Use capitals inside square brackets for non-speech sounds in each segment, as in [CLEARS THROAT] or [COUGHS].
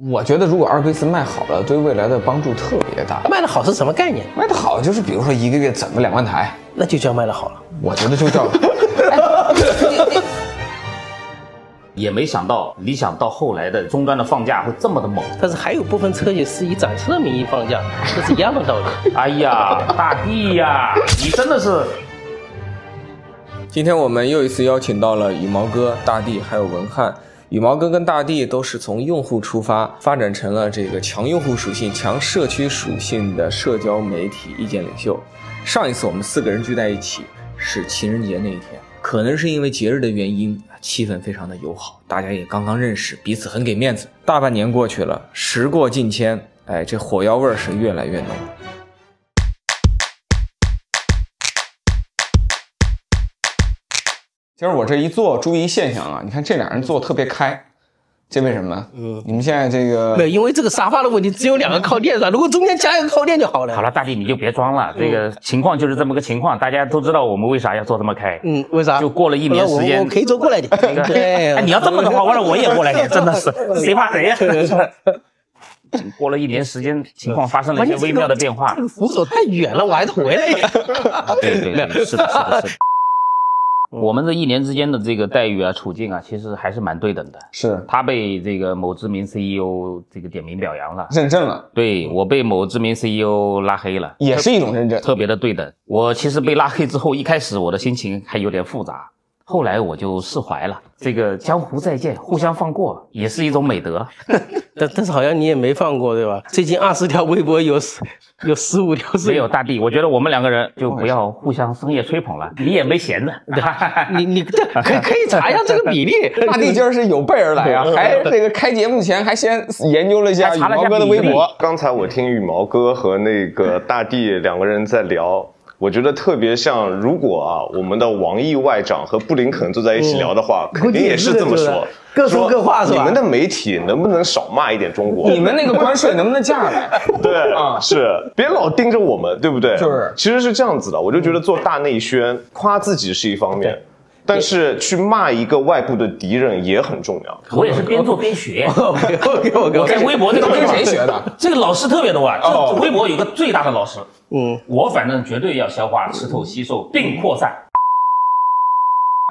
我觉得如果阿尔卑斯卖好了，对未来的帮助特别大。卖的好是什么概念？卖的好就是比如说一个月整个两万台，那就叫卖的好了。我觉得就叫。[LAUGHS] 也没想到理想到后来的终端的放假会这么的猛。但是还有部分车企是以展车的名义放假，这是一样的道理。[LAUGHS] 哎呀，大地呀，你真的是。今天我们又一次邀请到了羽毛哥、大地还有文翰。羽毛哥跟大地都是从用户出发，发展成了这个强用户属性、强社区属性的社交媒体意见领袖。上一次我们四个人聚在一起是情人节那一天，可能是因为节日的原因，气氛非常的友好，大家也刚刚认识，彼此很给面子。大半年过去了，时过境迁，哎，这火药味是越来越浓。今儿我这一坐，注意一现象啊！你看这俩人坐特别开，这为什么？嗯，你们现在这个没，因为这个沙发的问题，只有两个靠垫上，如果中间加一个靠垫就好了。好了，大弟你就别装了，这个情况就是这么个情况，大家都知道我们为啥要坐这么开。嗯，为啥？就过了一年时间，我可以坐过来点。[LAUGHS] 对，哎，你要这么的话，完了我也过来点，真的是 [LAUGHS] 谁怕谁呀？[LAUGHS] 过了一年时间，情况发生了一些微妙的变化。这个扶手太远了，我还得回来。对对对，是的，是的，是的。我们这一年之间的这个待遇啊、处境啊，其实还是蛮对等的。是他被这个某知名 CEO 这个点名表扬了，认证了。对我被某知名 CEO 拉黑了，也是一种认证，特别的对等。我其实被拉黑之后，一开始我的心情还有点复杂。后来我就释怀了，这个江湖再见，互相放过也是一种美德。[LAUGHS] 但但是好像你也没放过，对吧？最近二十条微博有十有十五条是。没有大地，我觉得我们两个人就不要互相深夜吹捧了。你也没闲着，[LAUGHS] 你你这可可以查一下这个比例。[LAUGHS] 大地今儿是有备而来啊，还这个开节目前还先研究了一下羽毛哥的微博。刚才我听羽毛哥和那个大地两个人在聊。我觉得特别像，如果啊，我们的王毅外长和布林肯坐在一起聊的话，肯定也是这么说，各说各话是吧？你们的媒体能不能少骂一点中国？你们那个关税能不能降下来？[LAUGHS] 对啊，是别老盯着我们，对不对？就是，其实是这样子的。我就觉得做大内宣，夸自己是一方面。但是去骂一个外部的敌人也很重要。我也是边做边学。[LAUGHS] 我在微博这个跟谁学的？[LAUGHS] 这个老师特别多啊。这微博有个最大的老师。嗯，我反正绝对要消化、吃透、吸收并扩散。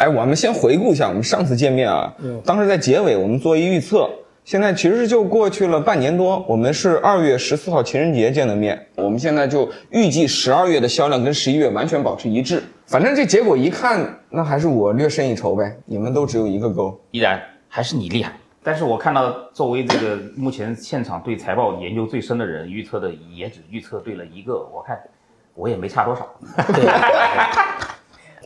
哎，我们先回顾一下我们上次见面啊。嗯。当时在结尾我们做一预测。现在其实就过去了半年多，我们是二月十四号情人节见的面，我们现在就预计十二月的销量跟十一月完全保持一致。反正这结果一看，那还是我略胜一筹呗。你们都只有一个勾，依然还是你厉害。但是我看到作为这个目前现场对财报研究最深的人，预测的也只预测对了一个，我看我也没差多少。[LAUGHS]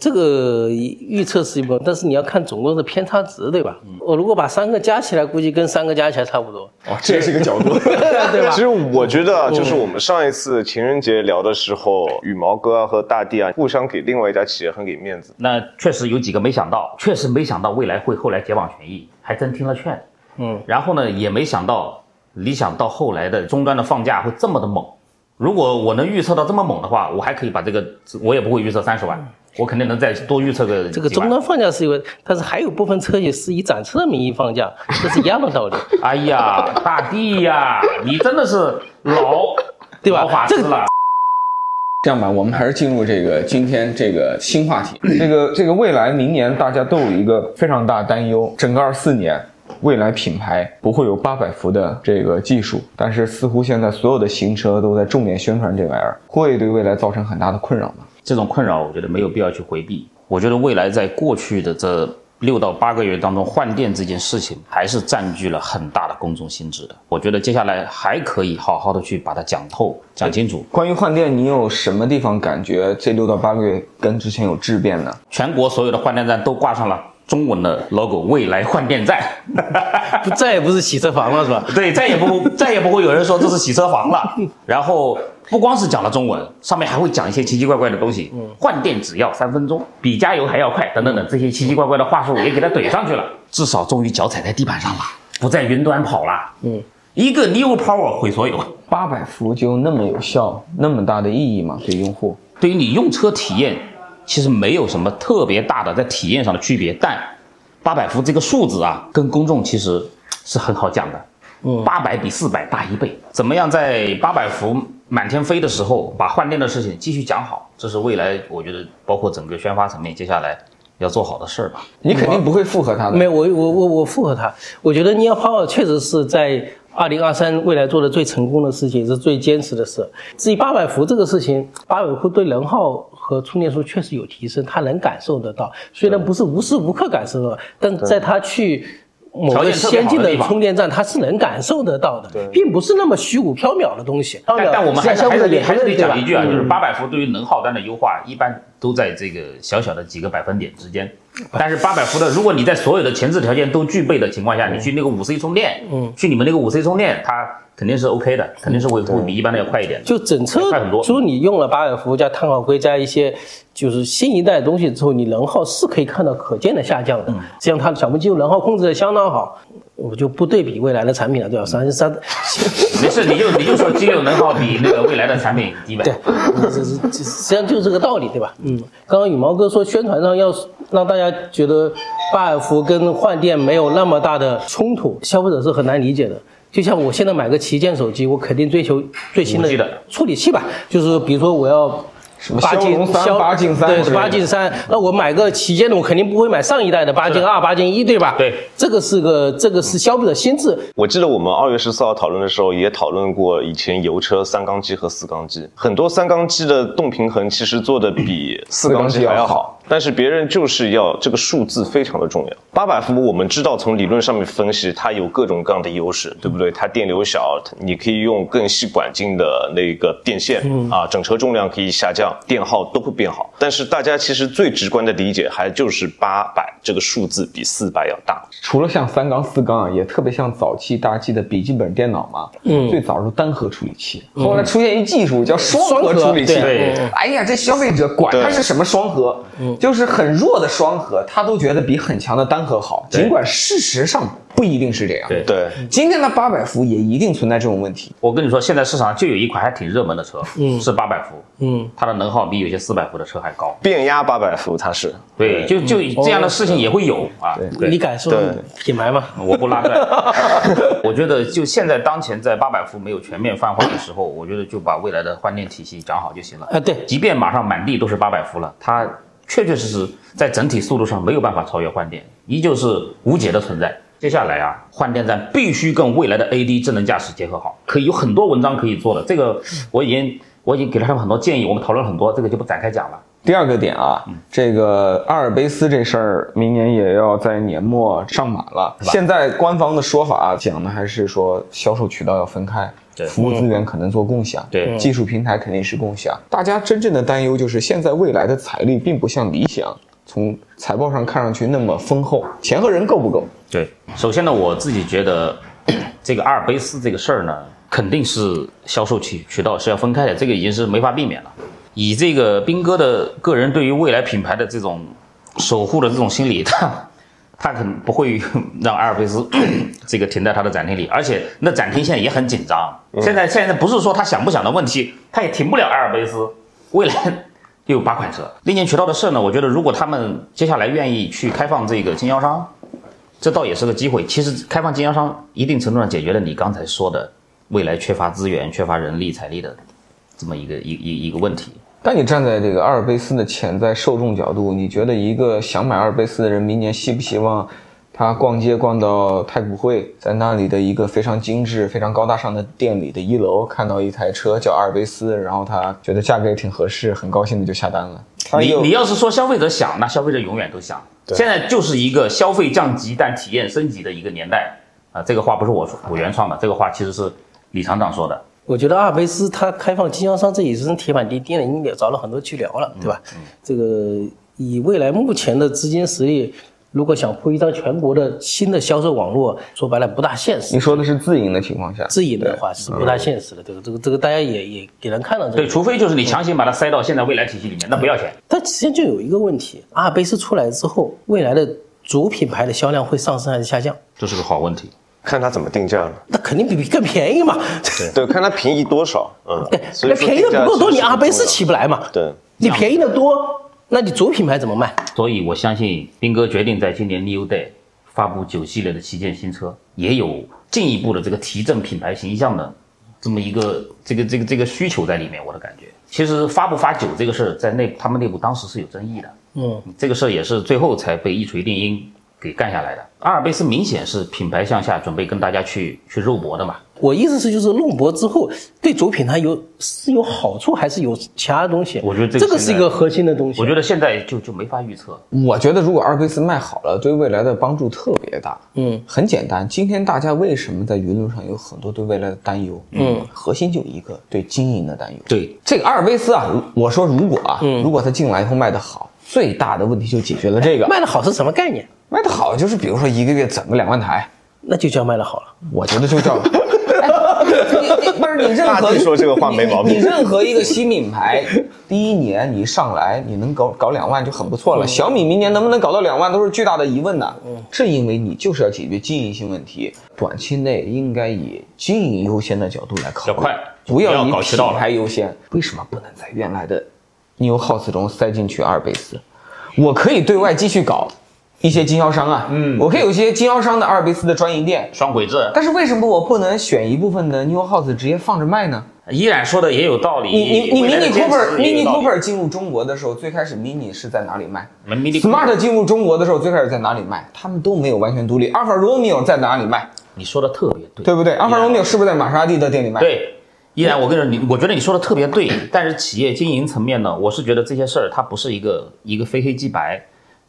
这个预测是一部分，但是你要看总共的偏差值，对吧？我如果把三个加起来，估计跟三个加起来差不多。哦，这也是一个角度，[LAUGHS] 对吧？其实我觉得，就是我们上一次情人节聊的时候，羽毛哥和大地啊，互相给另外一家企业很给面子。那确实有几个没想到，确实没想到未来会后来解绑权益，还真听了劝。嗯，然后呢，也没想到理想到后来的终端的放价会这么的猛。如果我能预测到这么猛的话，我还可以把这个，我也不会预测三十万。我肯定能再多预测个这个终端放假是一个，但是还有部分车企是以展车的名义放假，这是一样的道理。[LAUGHS] 哎呀，大地呀，你真的是老 [LAUGHS] 对吧？法师了。这样吧，我们还是进入这个今天这个新话题。[LAUGHS] 这个这个未来明年大家都有一个非常大担忧，整个二四年未来品牌不会有八百伏的这个技术，但是似乎现在所有的新车都在重点宣传这玩意儿，会对未来造成很大的困扰吗？这种困扰，我觉得没有必要去回避。我觉得未来在过去的这六到八个月当中，换电这件事情还是占据了很大的公众心智的。我觉得接下来还可以好好的去把它讲透、讲清楚。关于换电，你有什么地方感觉这六到八个月跟之前有质变呢？全国所有的换电站都挂上了中文的 logo，未来换电站，[LAUGHS] 不再也不是洗车房了，是吧？对，再也不再也不会有人说这是洗车房了。[LAUGHS] 然后。不光是讲了中文，上面还会讲一些奇奇怪怪的东西。嗯，换电只要三分钟，比加油还要快，等等等，这些奇奇怪怪的话术也给它怼上去了。至少终于脚踩在地板上了，不在云端跑了。嗯，一个 New Power 毁所有。八百伏就那么有效，那么大的意义吗？对用户，对于你用车体验，其实没有什么特别大的在体验上的区别。但八百伏这个数字啊，跟公众其实是很好讲的。八百比四百大一倍。怎么样在八百伏满天飞的时候，把换电的事情继续讲好，这是未来我觉得包括整个宣发层面接下来要做好的事儿吧。你肯定不会附和他的。没有，我我我我附和他。我觉得 Near Power 确实是在二零二三未来做的最成功的事情，是最坚持的事。至于八百伏这个事情，八百伏对能耗和充电数确实有提升，他能感受得到。虽然不是无时无刻感受到，但在他去。某个先进的充电站，它是能感受得到的，并不是那么虚无缥缈的东西。但但我们还是还是得还是得讲一句啊，就是嗯八百伏对于能耗端的优化，一般都在这个小小的几个百分点之间。但是八百伏的，如果你在所有的前置条件都具备的情况下，你去那个五 C 充电，嗯，去你们那个五 C 充电，它肯定是 OK 的，肯定是会会比一般的要快一点的。就整车快很多，说你用了八百伏加碳化硅加一些就是新一代的东西之后，你能耗是可以看到可见的下降的。这样它的小鹏机油能耗控制的相当好，我就不对比未来的产品了，对吧？三三，[LAUGHS] 没事，你就你就说机油能耗比那个未来的产品低呗。[LAUGHS] 对，这这这实际上就是这个道理，对吧？嗯，刚刚羽毛哥说宣传上要让大家觉得八百伏跟换电没有那么大的冲突，消费者是很难理解的。就像我现在买个旗舰手机，我肯定追求最新的处理器吧，就是比如说我要。什么八进骁龙三八进三对，八进三。那我买个旗舰的，我肯定不会买上一代的八进二、八进一，对吧？对，这个是个，这个是消费者心智。我记得我们二月十四号讨论的时候，也讨论过以前油车三缸机和四缸机，很多三缸机的动平衡其实做的比 [CLEARS THROAT] 四缸机还要好，但是别人就是要这个数字非常的重要。八百伏我们知道从理论上面分析，它有各种各样的优势，对不对？它电流小，你可以用更细管径的那个电线啊，整车重量可以下降，电耗都会变好。但是大家其实最直观的理解还就是八百这个数字比四百要大。除了像三缸、四缸啊，也特别像早期大家记得笔记本电脑嘛，嗯，最早是单核处理器，后来出现一技术叫双核处理器，对哎呀，这消费者管它是什么双核，就是很弱的双核，他都觉得比很强的单核好，尽管事实上不一定是这样。对，今天的八百伏也一定存在这种问题。我跟你说，现在市场上就有一款还挺热门的车，嗯，是八百伏，嗯，它的能耗比有些四百伏的车还高。变压八百伏它是。对，就就这样的事情也会有啊。对你感受品牌吗？我不拉拽，[LAUGHS] 我觉得就现在当前在八百伏没有全面泛化的时候，我觉得就把未来的换电体系讲好就行了。啊，对，即便马上满地都是八百伏了，它确确实实在整体速度上没有办法超越换电，依旧是无解的存在。接下来啊，换电站必须跟未来的 AD 智能驾驶结合好，可以有很多文章可以做的。这个我已经我已经给了他们很多建议，我们讨论很多，这个就不展开讲了。第二个点啊，这个阿尔卑斯这事儿，明年也要在年末上马了。现在官方的说法讲的还是说销售渠道要分开，对服务资源可能做共享，对技术平台肯定是共享。大家真正的担忧就是现在未来的财力并不像理想从财报上看上去那么丰厚，钱和人够不够？对，首先呢，我自己觉得 [COUGHS] 这个阿尔卑斯这个事儿呢，肯定是销售渠渠道是要分开的，这个已经是没法避免了。以这个斌哥的个人对于未来品牌的这种守护的这种心理，[LAUGHS] 他他可能不会让阿尔卑斯 [COUGHS] 这个停在他的展厅里，而且那展厅现在也很紧张。现在现在不是说他想不想的问题，他也停不了阿尔卑斯。未来就有八款车，另建渠道的事呢，我觉得如果他们接下来愿意去开放这个经销商，这倒也是个机会。其实开放经销商，一定程度上解决了你刚才说的未来缺乏资源、缺乏人力、财力的这么一个一一一个问题。但你站在这个阿尔卑斯的潜在受众角度，你觉得一个想买阿尔卑斯的人，明年希不希望他逛街逛到太古汇，在那里的一个非常精致、非常高大上的店里的一楼，看到一台车叫阿尔卑斯，然后他觉得价格也挺合适，很高兴的就下单了。你你要是说消费者想，那消费者永远都想。现在就是一个消费降级但体验升级的一个年代啊！这个话不是我我原创的，这个话其实是李厂长说的。我觉得阿尔卑斯它开放经销商这也是铁板钉钉的，你也找了很多去聊了，对吧？这个以未来目前的资金实力，如果想铺一张全国的新的销售网络，说白了不大现实你。说的是自营的情况下，自营的话是不大现实的，这个这个这个大家也也也能看到这对，除非就是你强行把它塞到现在未来体系里面，那不要钱。但实际上就有一个问题，阿尔卑斯出来之后，未来的主品牌的销量会上升还是下降？这是个好问题。看它怎么定价了。那肯定比比更便宜嘛。对，对看它便宜多少，嗯，对那便宜的不够多，你阿尔卑斯起不来嘛。对，你便宜的多，那你主品牌怎么卖？所以我相信斌哥决定在今年 New Day 发布九系列的旗舰新车，也有进一步的这个提振品牌形象的这么一个这个这个这个需求在里面。我的感觉，其实发不发酒这个事儿，在内他们内部当时是有争议的。嗯，这个事儿也是最后才被一锤定音给干下来的。阿尔卑斯明显是品牌向下，准备跟大家去去肉搏的嘛。我意思是，就是肉搏之后对主品它有是有好处，还是有其他东西？我觉得这这个是一个核心的东西。我觉得现在就就没法预测。我觉得如果阿尔卑斯卖好了，对未来的帮助特别大。嗯，很简单，今天大家为什么在舆论上有很多对未来的担忧？嗯，核心就一个对经营的担忧。对，这个阿尔卑斯啊，我说如果啊，如果他进来以后卖得好，最大的问题就解决了这个。卖的好是什么概念？卖的好就是比如说一个月整个两万台，那就叫卖的好了。我觉得就叫。[LAUGHS] 哎你你不是你任大何地说这个话没毛病你你任何一个新品牌，第一年你上来你能搞搞两万就很不错了。小米明年能不能搞到两万都是巨大的疑问呢。嗯，是因为你就是要解决经营性问题，短期内应该以经营优先的角度来考虑，要快不要以品牌优先。为什么不能在原来的 New House 中塞进去阿尔卑斯？我可以对外继续搞一些经销商啊，嗯，我可以有一些经销商的阿尔卑斯的专营店，双轨制，但是为什么我不能选一部分的 New House 直接放着卖呢？依然说的也有道理。你你你未来的 Mini Cooper，Mini Cooper 进入中国的时候，最开始 Mini 是在哪里卖 Mini？Smart 进入中国的时候，最开始在哪里卖？他们都没有完全独立。阿尔法罗密欧在哪里卖？你说的特别对，对不对？阿尔法罗密欧是不是在玛莎拉蒂的店里卖？，对，依然我跟你说，你我觉得你说的特别对，但是企业经营层面呢，我是觉得这些事儿它不是一个一个非黑即白，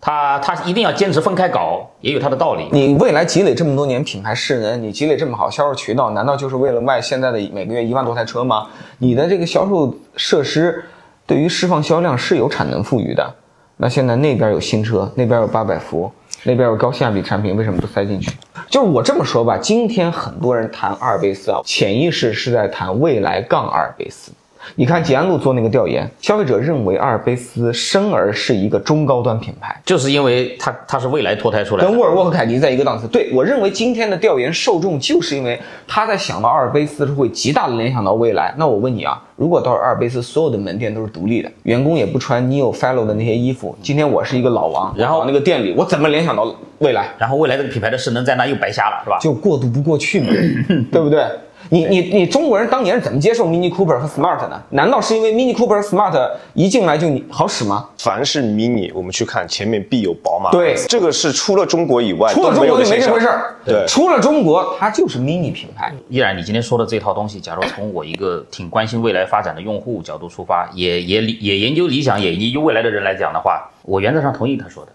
他他一定要坚持分开搞，也有他的道理。你未来积累这么多年品牌势能，你积累这么好销售渠道，难道就是为了卖现在的每个月一万多台车吗？你的这个销售设施对于释放销量是有产能富裕的。那现在那边有新车，那边有八百伏，那边有高性价比产品，为什么不塞进去？就是我这么说吧，今天很多人谈阿尔卑斯啊，潜意识是在谈未来杠阿尔卑斯。你看吉安路做那个调研，消费者认为阿尔卑斯生而是一个中高端品牌，就是因为它它是未来脱胎出来的，跟沃尔沃和凯迪在一个档次。对我认为今天的调研受众就是因为他在想到阿尔卑斯是会极大的联想到未来。那我问你啊，如果到阿尔卑斯所有的门店都是独立的，员工也不穿 Neo Fellow 的那些衣服，今天我是一个老王，然后那个店里，我怎么联想到未来？然后未来这个品牌的势能在那又白瞎了，是吧？就过渡不过去嘛，[LAUGHS] 对不对？你你你中国人当年是怎么接受 Mini Cooper 和 Smart 的？难道是因为 Mini Cooper 和 Smart 一进来就你好使吗？凡是 mini，我们去看前面必有宝马。对这个是除了中国以外除了中国就没这回事儿，对除了中国它就是 Mini 品牌。依然，你今天说的这套东西，假如从我一个挺关心未来发展的用户角度出发，也也理也研究理想，也研究未来的人来讲的话，我原则上同意他说的。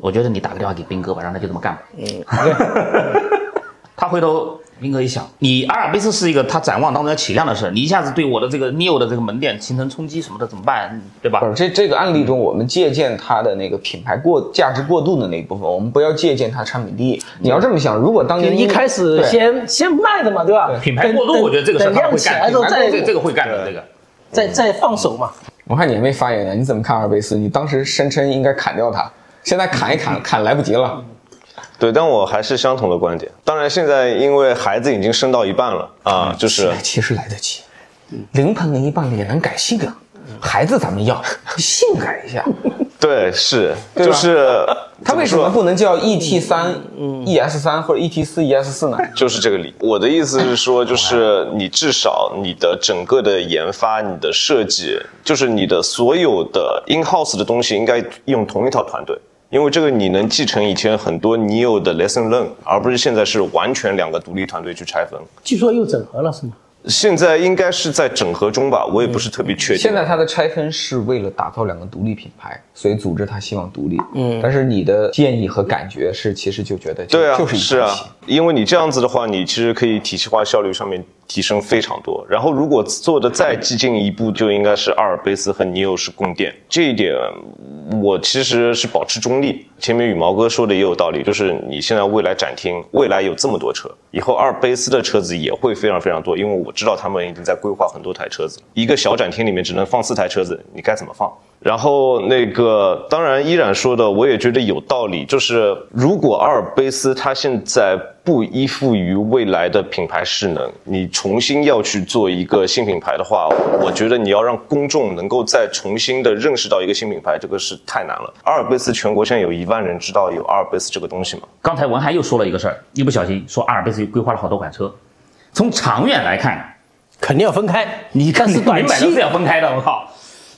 我觉得你打个电话给斌哥吧，让他就这么干吧。嗯，[LAUGHS] 他回头斌哥一想，你阿尔卑斯是一个他展望当中要起量的事，你一下子对我的这个 neo 的这个门店形成冲击什么的怎么办？嗯对吧不？是这这个案例中，我们借鉴它的那个品牌过价值过度的那一部分，我们不要借鉴它产品力。你要这么想，如果当年一开始先先卖的嘛，对吧？品牌过度，我觉得这个事等量他会干，起来之后再这这个会干的，这个。再再放手嘛。我看你还没发言呢，你怎么看阿尔卑斯？你当时声称应该砍掉它，现在砍一砍，[LAUGHS] 砍来不及了。对，但我还是相同的观点。当然，现在因为孩子已经生到一半了啊，就是其实来得及，临盆一半也能改性啊。孩子咱们要性改一下，[LAUGHS] 对，是，就是 [LAUGHS] 他为什么不能叫 ET 三、ES 三或者 ET 四、ES 四呢？[LAUGHS] 就是这个理。我的意思是说，就是你至少你的整个的研发、你的设计，就是你的所有的 in house 的东西，应该用同一套团队。因为这个你能继承以前很多 neo 的 lesson learn，而不是现在是完全两个独立团队去拆分。据说又整合了是吗？现在应该是在整合中吧，我也不是特别确定。现在它的拆分是为了打造两个独立品牌，所以组织它希望独立。嗯，但是你的建议和感觉是，其实就觉得就对啊，就是一是啊，因为你这样子的话，你其实可以体系化效率上面提升非常多。然后如果做的再激进一步，就应该是阿尔卑斯和尼欧式供电。这一点我其实是保持中立。前面羽毛哥说的也有道理，就是你现在未来展厅，未来有这么多车，以后阿尔卑斯的车子也会非常非常多，因为我知道他们已经在规划很多台车子。一个小展厅里面只能放四台车子，你该怎么放？然后那个，当然依然说的，我也觉得有道理。就是如果阿尔卑斯它现在不依附于未来的品牌势能，你重新要去做一个新品牌的话，我觉得你要让公众能够再重新的认识到一个新品牌，这个是太难了。阿尔卑斯全国现在有一万万人知道有阿尔卑斯这个东西吗？刚才文海又说了一个事儿，一不小心说阿尔卑斯规划了好多款车，从长远来看，肯定要分开。你看但是短期是要分开的，我靠，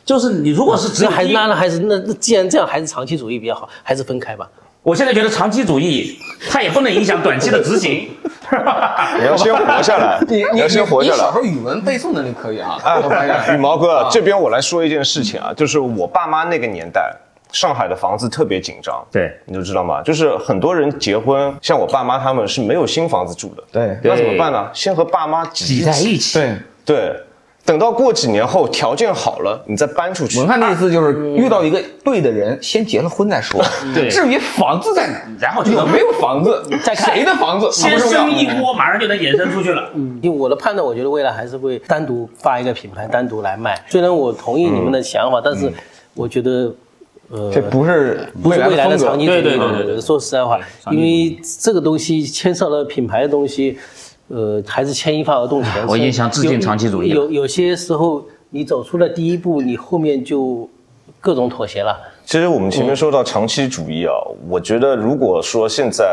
就是你如果是只有一那还那那还是那那既然这样，还是长期主义比较好，还是分开吧。我现在觉得长期主义它也不能影响短期的执行，[LAUGHS] [LAUGHS] 你要先活下来，你你要先活下来你小时。候语文背诵能力可以啊，哎我发现 [LAUGHS] 羽毛哥，这边我来说一件事情啊，就是我爸妈那个年代，上海的房子特别紧张，对你就知道吗？就是很多人结婚，像我爸妈他们是没有新房子住的，对那怎么办呢？先和爸妈挤挤在一起。对。对，等到过几年后条件好了，你再搬出去。文翰的意思就是遇到一个对的人，先结了婚再说。[LAUGHS] 对至于房子在哪，然后就没有房子，[LAUGHS] 再看谁的房子先生一窝，马上就能衍生出去了。因为我的判断，我觉得未来还是会单独发一个品牌，单独来卖。虽然我同意你们的想法，但是我觉得，呃，这不是不是未来的长期主义。对对对说实在话，因为这个东西牵涉了品牌的东西，呃，还是牵一发而动全身。我已经想致敬长期主义了有有些时候，你走出了第一步，你后面就各种妥协了。其实我们前面说到长期主义啊，我觉得如果说现在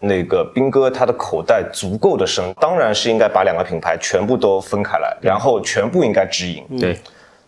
那个斌哥他的口袋足够的深，当然是应该把两个品牌全部都分开来，然后全部应该直营。对，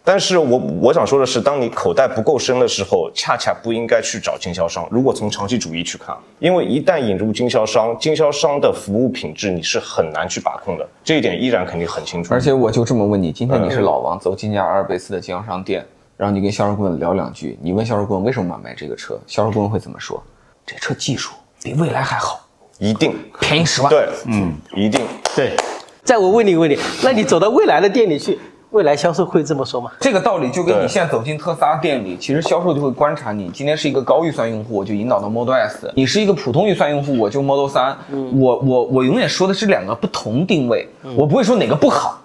但是我我想说的是，当你口袋不够深的时候，恰恰不应该去找经销商。如果从长期主义去看，因为一旦引入经销商，经销商的服务品质你是很难去把控的，这一点依然肯定很清楚。而且我就这么问你，今天你是老王，走进家阿尔卑斯的经销商店，然后你跟销售顾问聊两句，你问销售顾问为什么要买这个车，销售顾问会怎么说？这车技术比未来还好，一定便宜十万。对，嗯，一定。对，再我问你一个问题，那你走到未来的店里去，未来销售会这么说吗？这个道理就跟你现在走进特斯拉店里，其实销售就会观察你今天是一个高预算用户，我就引导到 Model S；你是一个普通预算用户，我就 Model 三。我我我永远说的是两个不同定位，我不会说哪个不好，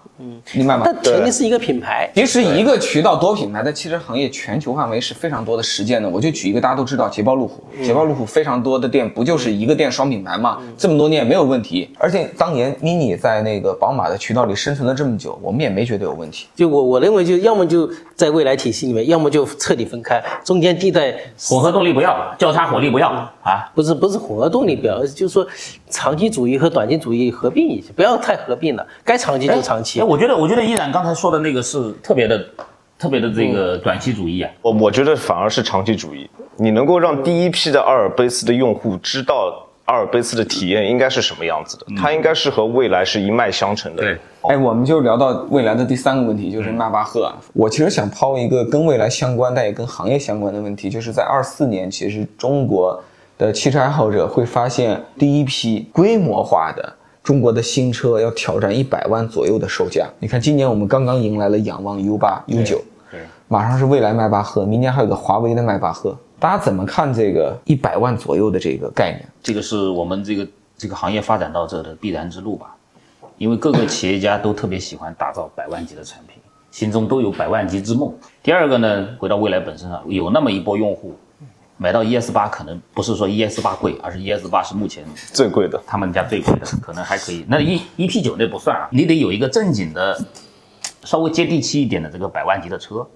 明白吗？但前提是一个品牌。其实一个渠道多品牌在汽车行业全球范围是非常多的实践的。我就举一个大家都知道捷豹路虎，捷豹路虎非常多的店不就是一个店双品牌吗？这么多年也没有问题。而且当年 Mini 在那个宝马的渠道里生存了这么久，我们也没觉得有问题。就我我认为，就要么就在未来体系里面，要么就彻底分开，中间地带混合动力不要，交叉火力不要啊。不是不是混合动力表，而是就是说长期主义和短期主义合并一下，不要太合并了，该长期就长期哎，。我觉得，我觉得依然刚才说的那个是特别的，特别的这个短期主义啊。我我觉得反而是长期主义，你能够让第一批的阿尔卑斯的用户知道阿尔卑斯的体验应该是什么样子的，它应该是和未来是一脉相承的。对，哎，我们就聊到未来的第三个问题，就是纳巴赫啊。我其实想抛一个跟未来相关，但也跟行业相关的问题，就是在二四年，其实中国的汽车爱好者会发现第一批规模化的中国的新车要挑战一百万左右的售价。你看，今年我们刚刚迎来了仰望 U 八、U 九，对，马上是未来迈巴赫，明年还有个华为的迈巴赫。大家怎么看这个一百万左右的这个概念？这个是我们这个这个行业发展到这的必然之路吧。因为各个企业家都特别喜欢打造百万级的产品，心中都有百万级之梦。第二个呢，回到未来本身上，有那么一波用户买到 ES 八，可能不是说 ES 八贵，而是 ES 八是目前最贵的。他们家最贵的，可能还可以。那 E E P 九那不算啊，你得有一个正经的、稍微接地气一点的这个百万级的车。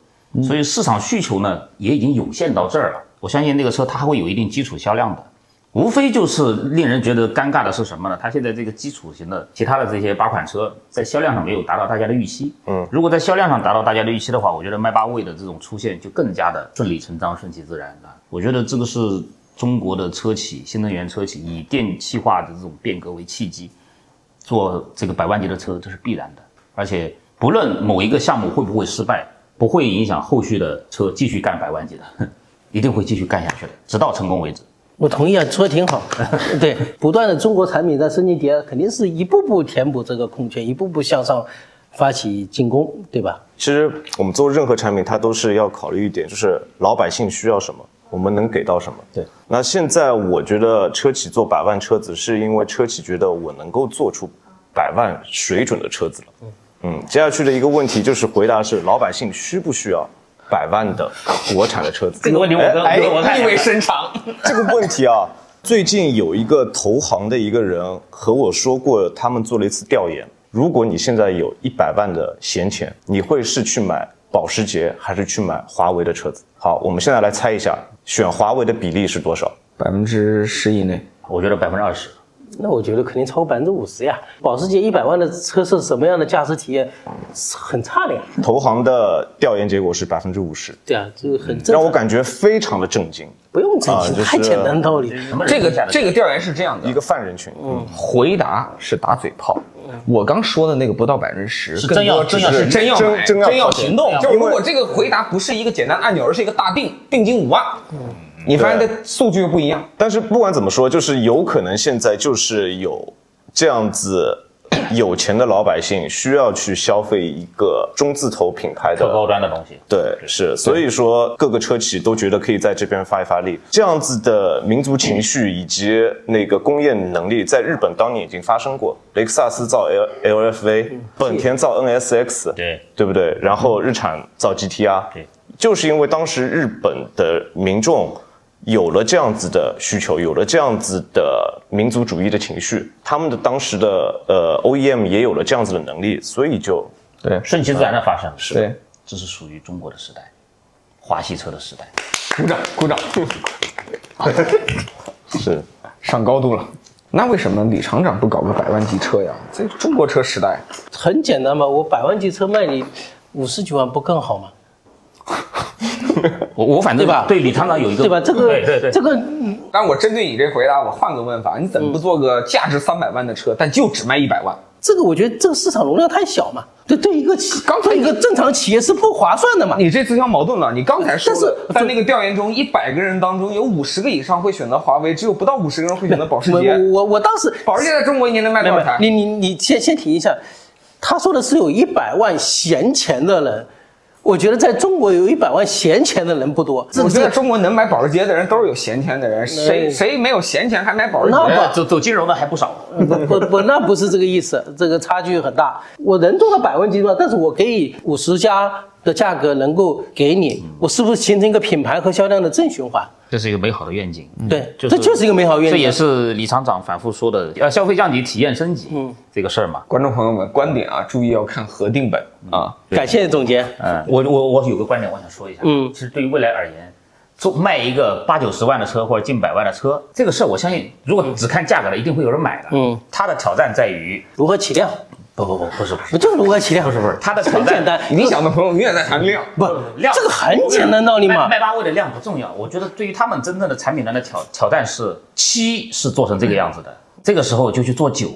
所以市场需求呢也已经涌现到这儿了。我相信那个车它还会有一定基础销量的，无非就是令人觉得尴尬的是什么呢？它现在这个基础型的其他的这些八款车在销量上没有达到大家的预期。嗯，如果在销量上达到大家的预期的话，我觉得迈巴威的这种出现就更加的顺理成章、顺其自然啊。我觉得这个是中国的车企、新能源车企以电气化的这种变革为契机，做这个百万级的车，这是必然的。而且不论某一个项目会不会失败，不会影响后续的车继续干百万级的，[LAUGHS] 一定会继续干下去的，直到成功为止。我同意啊，说的挺好。[LAUGHS] 对，不断的中国产品在升级迭代，肯定是一步步填补这个空缺，一步步向上发起进攻，对吧？其实我们做任何产品，它都是要考虑一点，就是老百姓需要什么，我们能给到什么。对。那现在我觉得车企做百万车子，是因为车企觉得我能够做出百万水准的车子了。嗯，接下去的一个问题就是回答是老百姓需不需要百万的国产的车子？这个问题我跟哎，我意味深长。[LAUGHS] 这个问题啊，最近有一个投行的一个人和我说过，他们做了一次调研。如果你现在有一百万的闲钱，你会是去买保时捷还是去买华为的车子？好，我们现在来猜一下，选华为的比例是多少？百分之十以内。我觉得百分之二十。那我觉得肯定超过百分之五十呀。保时捷一百万的车是什么样的驾驶体验？很差的呀。投行的调研结果是百分之五十，对啊，这个很正。让我感觉非常的震惊。不用震惊，啊就是太简单的道理。[LAUGHS] 这个这个调研是这样的，一个犯人群，嗯，回答是打嘴炮。我刚说的那个不到百分之十，是真要更多只是真要真买真要真要行动。就是如果这个回答不是一个简单按钮，而是一个大定定金五万，你发现这数据又不一样。但是不管怎么说，就是有可能现在就是有这样子有钱的老百姓需要去消费一个中字头品牌的高。端的东西。对，是，所以说各个车企都觉得可以在这边发一发力，这样子的民族情绪以及那个工业能力，在日本当年已经发生过。雷克萨斯造 L LFV，本田造 NSX，对对不对？然后日产造 GTR，对，就是因为当时日本的民众有了这样子的需求，有了这样子的民族主义的情绪，他们的当时的呃 OEM 也有了这样子的能力，所以就对顺其自然的发生。是对，这是属于中国的时代，华系车的时代。鼓掌鼓掌，[LAUGHS] 是上高度了。那为什么李厂长不搞个百万级车呀？这中国车时代，很简单嘛，我百万级车卖你五十几万不更好吗？[LAUGHS] 我我反正对吧对李厂长有一个对吧？这个对对对这个但我针对你这回答，我换个问法，你怎么不做个价值三百万的车，但就只卖一百万？这个，我觉得这个市场容量太小嘛，对对一个企刚才对一个正常企业是不划算的嘛。你这自相矛盾了。你刚才说但，是在那个调研中，一百个人当中有五十个以上会选择华为，只有不到五十个人会选择保时捷。我我我当时保时捷在中国一年能卖多少台？你你你先先停一下，他说的是有一百万闲钱的人，我觉得在中国有一百万闲钱的人不多。我觉得中国能买保时捷的人都是有闲钱的人，谁谁没有闲钱还买保时那捷？呃走走金融的还不少。不不不，那不是这个意思，这个差距很大。我能做到百万级吗？但是我可以五十家的价格能够给你，我是不是形成一个品牌和销量的正循环？这是一个美好的愿景。对，这就是一个美好愿景。这也是李厂长反复说的，呃，消费降级、体验升级，嗯，这个事儿嘛。观众朋友们，观点啊，注意要看核定本啊。感谢总监。嗯，我我我有个观点，我想说一下。嗯其实对于未来而言，做卖一个八九十万的车或者近百万的车，这个事儿我相信，如果只看价格的，一定会有人买的。嗯，它的挑战在于，如何起量？不不不，不是不是不，就是如何起量？不是不是，它的很简单。理想的朋友永远在谈量。不，量这个很简单道理嘛迈。迈巴赫的量不重要，我觉得对于他们真正的产品端的挑挑战是七是做成这个样子的，这个时候就去做九，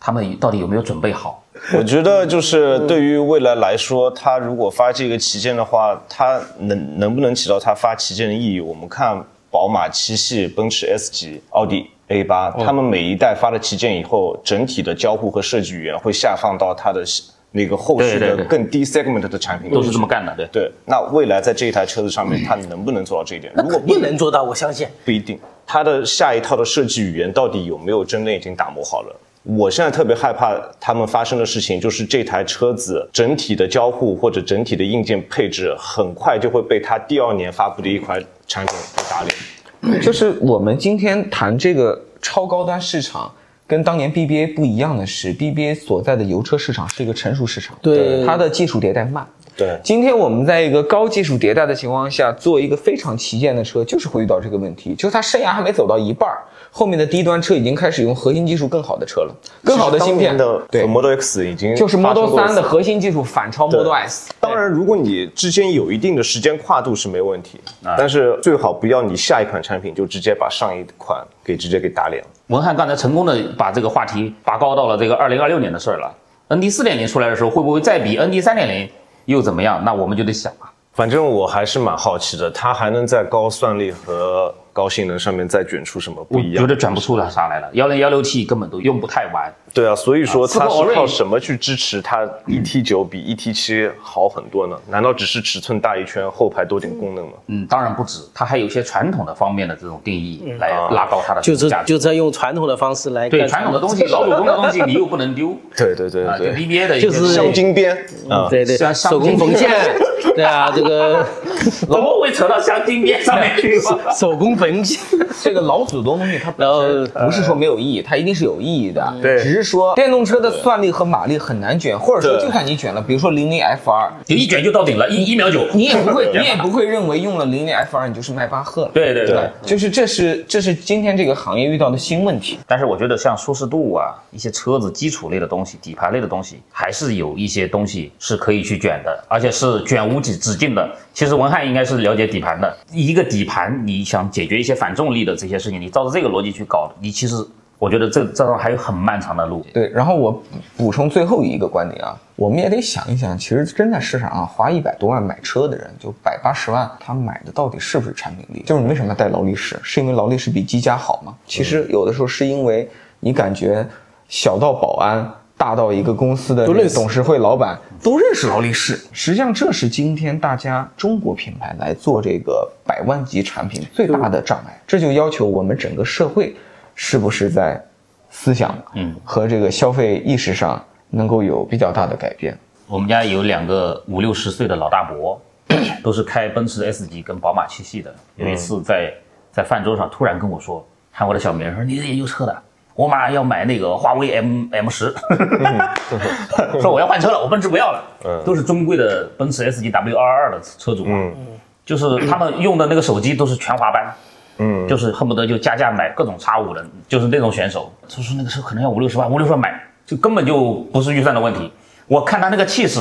他们到底有没有准备好？[LAUGHS] 我觉得就是对于未来来说，它如果发这个旗舰的话，它能能不能起到它发旗舰的意义？我们看宝马七系、奔驰 S 级、奥迪 A 八，他们每一代发了旗舰以后，整体的交互和设计语言会下放到它的那个后续的更低 segment 的产品，都是这么。干的，对。对，那未来在这一台车子上面，它能不能做到这一点？如果不能做到，我相信。不一定，它的下一套的设计语言到底有没有真的已经打磨好了？我现在特别害怕他们发生的事情，就是这台车子整体的交互或者整体的硬件配置，很快就会被它第二年发布的一款产品给打脸。就是我们今天谈这个超高端市场，跟当年 BBA 不一样的是，BBA 所在的油车市场是一个成熟市场，对它的技术迭代慢。对，今天我们在一个高技术迭代的情况下，做一个非常旗舰的车，就是会遇到这个问题，就是它生涯还没走到一半儿，后面的低端车已经开始用核心技术更好的车了，更好的芯片的对，Model X 已经就是 Model 过3的核心技术反超 Model S。当然，如果你之间有一定的时间跨度是没问题，啊但是最好不要你下一款产品就直接把上一款给直接给打脸了。文翰刚才成功的把这个话题拔高到了这个二零二六年的事儿了。ND 四点零出来的时候，会不会再比 ND 三点零又怎么样？那我们就得想啊。反正我还是蛮好奇的，它还能在高算力和高性能上面再卷出什么不一样？觉得卷不出来啥来了，幺零幺六 T 根本都用不太完。对啊，所以说啊它是靠什么去支持它 ET 九比 ET 七好很多呢？难道只是尺寸大一圈，后排多点功能吗？嗯，当然不止，它还有一些传统的方面的这种定义来拉高它的就是。就在用传统的方式来对传统的东西、老祖宗 [LAUGHS] 的东西，你又不能丢对对对啊。就对 BBA 的就是镶金边啊，对对，像手工缝线，[LAUGHS] 对啊，这个 [LAUGHS] 怎么会扯到镶金边上面去？[LAUGHS] 手工分析，这个老祖宗东西它本然后身不是说没有意义，它一定是有意义的。对只是说电动车的算力和马力很难卷，或者说就算你卷了，比如说零零 F 二，就一卷就到顶了，一一秒九。你也不会，你也不会认为用了零零 F 二你就是迈巴赫了。对对对对。就是这是这是今天这个行业遇到的新问题。但是我觉得像舒适度啊，一些车子基础类的东西、底盘类的东西，还是有一些东西是可以去卷的，而且是卷无止止境的。其实文翰应该是了解底盘的，一个底盘你想解决一些反重力的这些事情，你照着这个逻辑去搞，你其实我觉得这这还有很漫长的路。对，然后我补充最后一个观点啊，我们也得想一想，其实真在市场上花一百多万买车的人，就百八十万，他买的到底是不是产品力？就是你为什么要带劳力士？是因为劳力士比积家好吗？其实有的时候是因为你感觉小到保安。大到一个公司的董事会老板都认识劳力士，实际上这是今天大家中国品牌来做这个百万级产品最大的障碍。这就要求我们整个社会是不是在思想，嗯和这个消费意识上能够有比较大的改变。我们家有两个五六十岁的老大伯，[CLEARS THROAT] 都是开奔驰 S 级跟宝马七系的。有一次在在饭桌上突然跟我说，喊我的小名，说你是研究车的，我马上要买那个华为 M M 十，[LAUGHS] 说我要换车了，我奔驰不要了。嗯都是尊贵的奔驰 S 级 W 二二的车主嘛，嗯就是他们用的那个手机都是全华班。嗯，就是恨不得就加价买各种叉五的，就是那种选手。他说那个车可能要五六十万，五六十万买，就根本就不是预算的问题。我看他那个气势，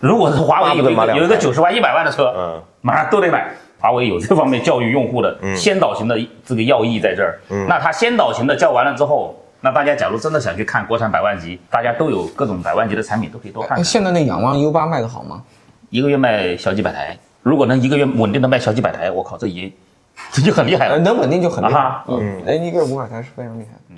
如果是华为有一个九十万、一百万的车，嗯马上都得买。华为有这方面教育用户的先导型的这个要义在这儿。那它先导型的教完了之后，那大家假如真的想去看国产百万级，大家都有各种百万级的产品，都可以多看哎，看。现在那仰望 U 八卖的好吗？一个月卖小几百台，如果能一个月稳定的卖小几百台，我靠，这也 [LAUGHS] 这就很厉害呃，了。能稳定就很厉害。嗯，哎，一个五百台是非常厉害。嗯。